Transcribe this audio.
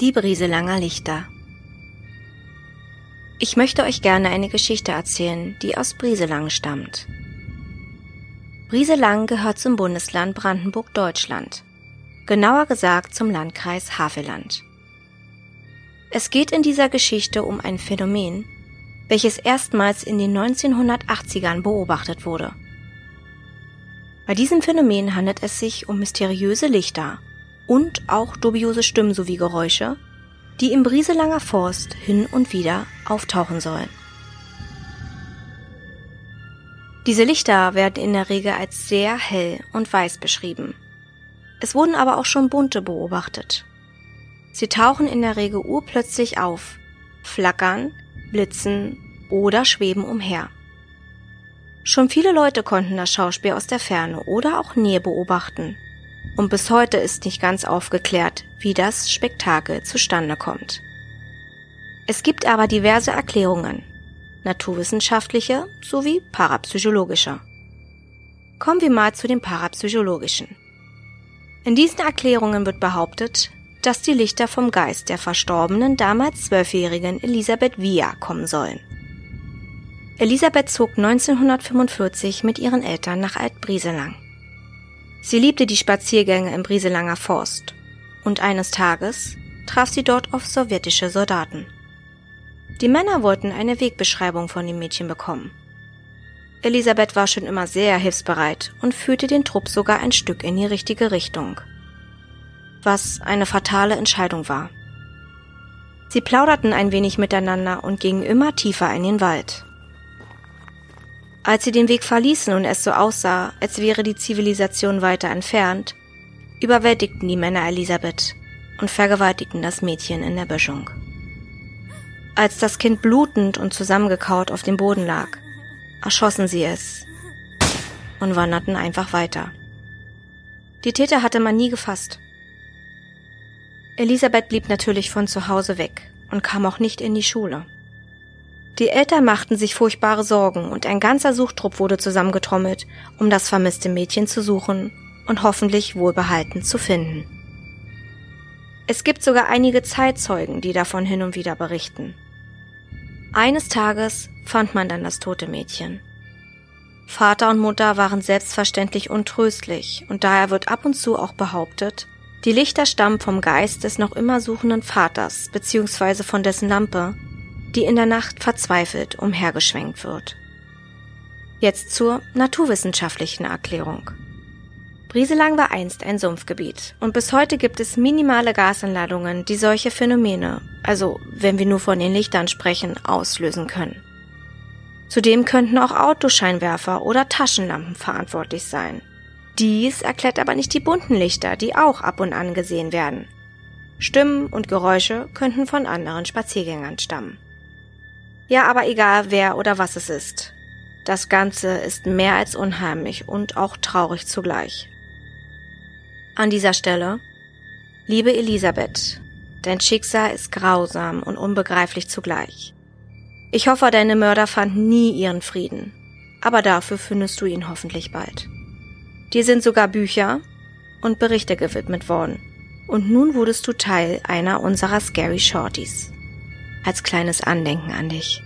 Die Brieselanger Lichter Ich möchte euch gerne eine Geschichte erzählen, die aus Brieselang stammt. Brieselang gehört zum Bundesland Brandenburg, Deutschland. Genauer gesagt zum Landkreis Havelland. Es geht in dieser Geschichte um ein Phänomen, welches erstmals in den 1980ern beobachtet wurde. Bei diesem Phänomen handelt es sich um mysteriöse Lichter und auch dubiose Stimmen sowie Geräusche, die im Brieselanger Forst hin und wieder auftauchen sollen. Diese Lichter werden in der Regel als sehr hell und weiß beschrieben. Es wurden aber auch schon bunte beobachtet. Sie tauchen in der Regel urplötzlich auf, flackern, blitzen oder schweben umher. Schon viele Leute konnten das Schauspiel aus der Ferne oder auch Nähe beobachten und bis heute ist nicht ganz aufgeklärt, wie das Spektakel zustande kommt. Es gibt aber diverse Erklärungen, naturwissenschaftliche sowie parapsychologische. Kommen wir mal zu den parapsychologischen. In diesen Erklärungen wird behauptet, dass die Lichter vom Geist der verstorbenen damals zwölfjährigen Elisabeth Via kommen sollen. Elisabeth zog 1945 mit ihren Eltern nach Altbrieselang. Sie liebte die Spaziergänge im Brieselanger Forst und eines Tages traf sie dort auf sowjetische Soldaten. Die Männer wollten eine Wegbeschreibung von dem Mädchen bekommen. Elisabeth war schon immer sehr hilfsbereit und führte den Trupp sogar ein Stück in die richtige Richtung. Was eine fatale Entscheidung war. Sie plauderten ein wenig miteinander und gingen immer tiefer in den Wald. Als sie den Weg verließen und es so aussah, als wäre die Zivilisation weiter entfernt, überwältigten die Männer Elisabeth und vergewaltigten das Mädchen in der Böschung. Als das Kind blutend und zusammengekaut auf dem Boden lag, erschossen sie es und wanderten einfach weiter. Die Täter hatte man nie gefasst. Elisabeth blieb natürlich von zu Hause weg und kam auch nicht in die Schule. Die Eltern machten sich furchtbare Sorgen und ein ganzer Suchtrupp wurde zusammengetrommelt, um das vermisste Mädchen zu suchen und hoffentlich wohlbehalten zu finden. Es gibt sogar einige Zeitzeugen, die davon hin und wieder berichten. Eines Tages fand man dann das tote Mädchen. Vater und Mutter waren selbstverständlich untröstlich und daher wird ab und zu auch behauptet, die Lichter stammen vom Geist des noch immer suchenden Vaters bzw. von dessen Lampe, die in der Nacht verzweifelt umhergeschwenkt wird. Jetzt zur naturwissenschaftlichen Erklärung. Brieselang war einst ein Sumpfgebiet und bis heute gibt es minimale Gasanladungen, die solche Phänomene, also wenn wir nur von den Lichtern sprechen, auslösen können. Zudem könnten auch Autoscheinwerfer oder Taschenlampen verantwortlich sein. Dies erklärt aber nicht die bunten Lichter, die auch ab und an gesehen werden. Stimmen und Geräusche könnten von anderen Spaziergängern stammen. Ja, aber egal wer oder was es ist. Das Ganze ist mehr als unheimlich und auch traurig zugleich. An dieser Stelle, liebe Elisabeth, dein Schicksal ist grausam und unbegreiflich zugleich. Ich hoffe, deine Mörder fanden nie ihren Frieden, aber dafür findest du ihn hoffentlich bald. Dir sind sogar Bücher und Berichte gewidmet worden, und nun wurdest du Teil einer unserer Scary Shorties als kleines Andenken an dich.